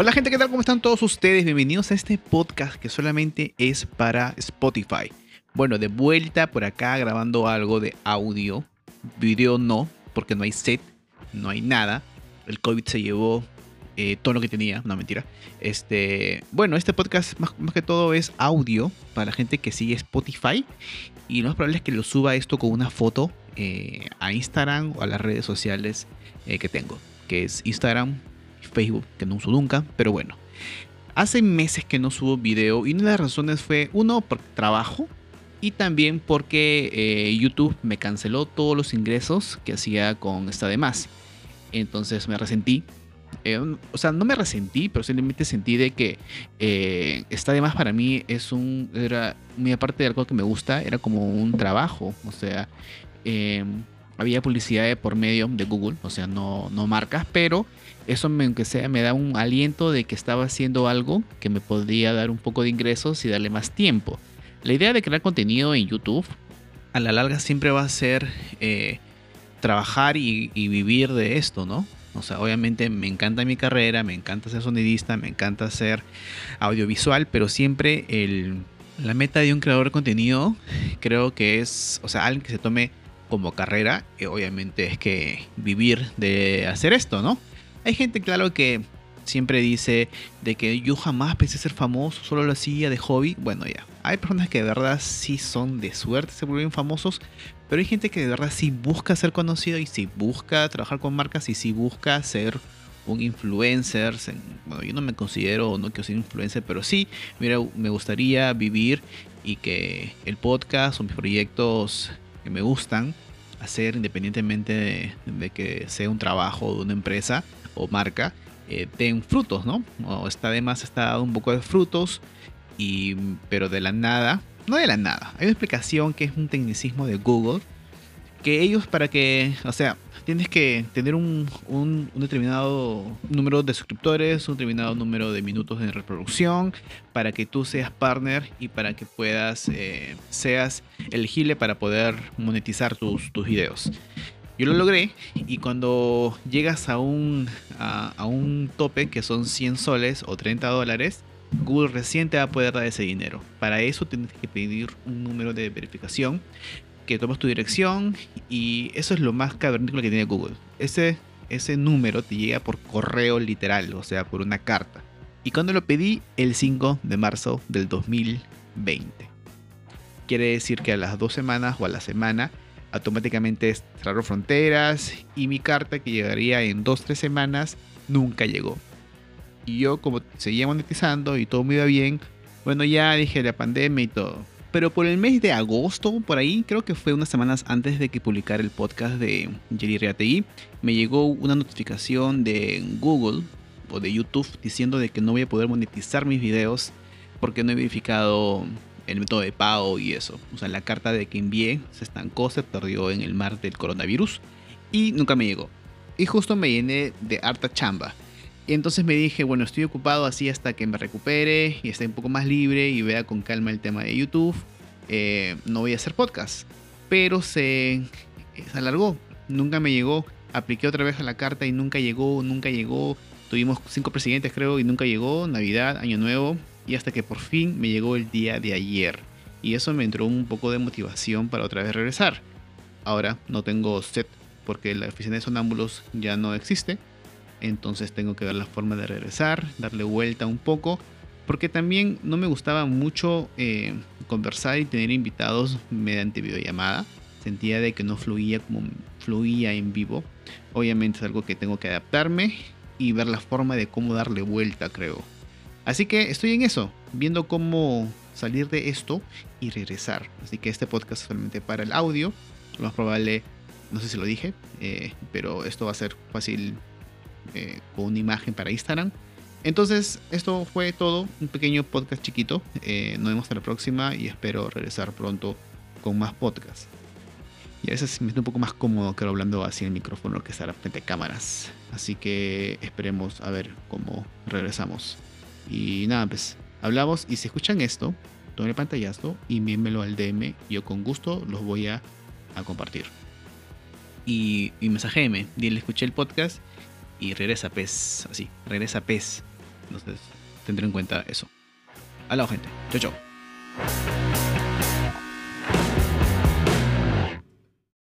Hola gente, ¿qué tal? ¿Cómo están todos ustedes? Bienvenidos a este podcast que solamente es para Spotify. Bueno, de vuelta por acá grabando algo de audio. Video no, porque no hay set, no hay nada. El COVID se llevó eh, todo lo que tenía, no mentira. Este, bueno, este podcast más, que todo es audio para la gente que sigue Spotify. Y lo más probable es que lo suba esto con una foto eh, a Instagram o a las redes sociales eh, que tengo, que es Instagram Facebook, que no uso nunca, pero bueno. Hace meses que no subo video y una de las razones fue, uno, por trabajo y también porque eh, YouTube me canceló todos los ingresos que hacía con esta de más. Entonces me resentí. Eh, o sea, no me resentí, pero simplemente sentí de que eh, esta de más para mí es un. Era muy aparte de algo que me gusta, era como un trabajo. O sea, eh, había publicidad por medio de Google, o sea, no, no marcas, pero eso, me, aunque sea, me da un aliento de que estaba haciendo algo que me podría dar un poco de ingresos y darle más tiempo. La idea de crear contenido en YouTube a la larga siempre va a ser eh, trabajar y, y, vivir de esto, ¿no? O sea, obviamente me encanta mi carrera, me encanta ser sonidista, me encanta ser audiovisual, pero siempre el, la meta de un creador de contenido creo que es, o sea, alguien que se tome como carrera, obviamente es que vivir de hacer esto, ¿no? Hay gente, claro, que siempre dice de que yo jamás pensé ser famoso, solo lo hacía de hobby. Bueno, ya. Hay personas que de verdad sí son de suerte, se vuelven famosos, pero hay gente que de verdad sí busca ser conocido y sí busca trabajar con marcas y sí busca ser un influencer. Bueno, yo no me considero, no quiero ser influencer, pero sí, mira, me gustaría vivir y que el podcast o mis proyectos me gustan hacer independientemente de, que sea un trabajo de una empresa o marca, eh, den frutos, ¿no? O está además está dado un poco de frutos, y, pero de la nada, no de la nada, hay una explicación que es un tecnicismo de Google, que ellos para que, o sea, tienes que tener un, un, determinado número de suscriptores, un determinado número de minutos de reproducción, para que tú seas partner y para que puedas, eh, seas elegible para poder monetizar tus, tus videos. Yo lo logré y cuando llegas a un, a, a, un tope que son 100 soles o 30 dólares, Google recién te va a poder dar ese dinero. Para eso tienes que pedir un número de verificación, que tomas tu dirección y eso es lo más cavernícola que tiene Google. Ese, ese número te llega por correo literal, o sea, por una carta. Y cuando lo pedí el 5 de marzo del 2020. Quiere decir que a las dos semanas o a la semana automáticamente cerraron fronteras y mi carta que llegaría en 2-3 semanas nunca llegó. Y yo como seguía monetizando y todo me iba bien, bueno ya dije la pandemia y todo. Pero por el mes de agosto, por ahí, creo que fue unas semanas antes de que publicara el podcast de Jerry Reategui, me llegó una notificación de Google o de YouTube diciendo de que no voy a poder monetizar mis videos porque no he verificado el método de pago y eso. O sea, la carta de que envié se estancó, se perdió en el mar del coronavirus y nunca me llegó. Y justo me llené de harta chamba. Y entonces me dije, bueno, estoy ocupado así hasta que me recupere y esté un poco más libre y vea con calma el tema de YouTube. Eh, no voy a hacer podcast. Pero se, se alargó. Nunca me llegó. Apliqué otra vez a la carta y nunca llegó, nunca llegó. Tuvimos cinco presidentes creo y nunca llegó. Navidad, Año Nuevo. Y hasta que por fin me llegó el día de ayer. Y eso me entró un poco de motivación para otra vez regresar. Ahora no tengo set porque la oficina de sonámbulos ya no existe. Entonces tengo que ver la forma de regresar, darle vuelta un poco. Porque también no me gustaba mucho eh, conversar y tener invitados mediante videollamada. Sentía de que no fluía como fluía en vivo. Obviamente es algo que tengo que adaptarme y ver la forma de cómo darle vuelta, creo. Así que estoy en eso, viendo cómo salir de esto y regresar. Así que este podcast es solamente para el audio. Lo más probable, no sé si lo dije, eh, pero esto va a ser fácil eh, con una imagen para Instagram. Entonces, esto fue todo, un pequeño podcast chiquito. Eh, nos vemos hasta la próxima y espero regresar pronto con más podcasts. Y a veces me siento un poco más cómodo que hablando así en el micrófono que estar frente a cámaras. Así que esperemos a ver cómo regresamos. Y nada, pues hablamos y si escuchan esto, tomen el pantallazo y envíenmelo al DM. Yo con gusto los voy a, a compartir. Y, y mensajéme, dile, escuché el podcast y regresa pez, así, regresa pez. Entonces, tendré en cuenta eso. Hola, gente. Chao, chao.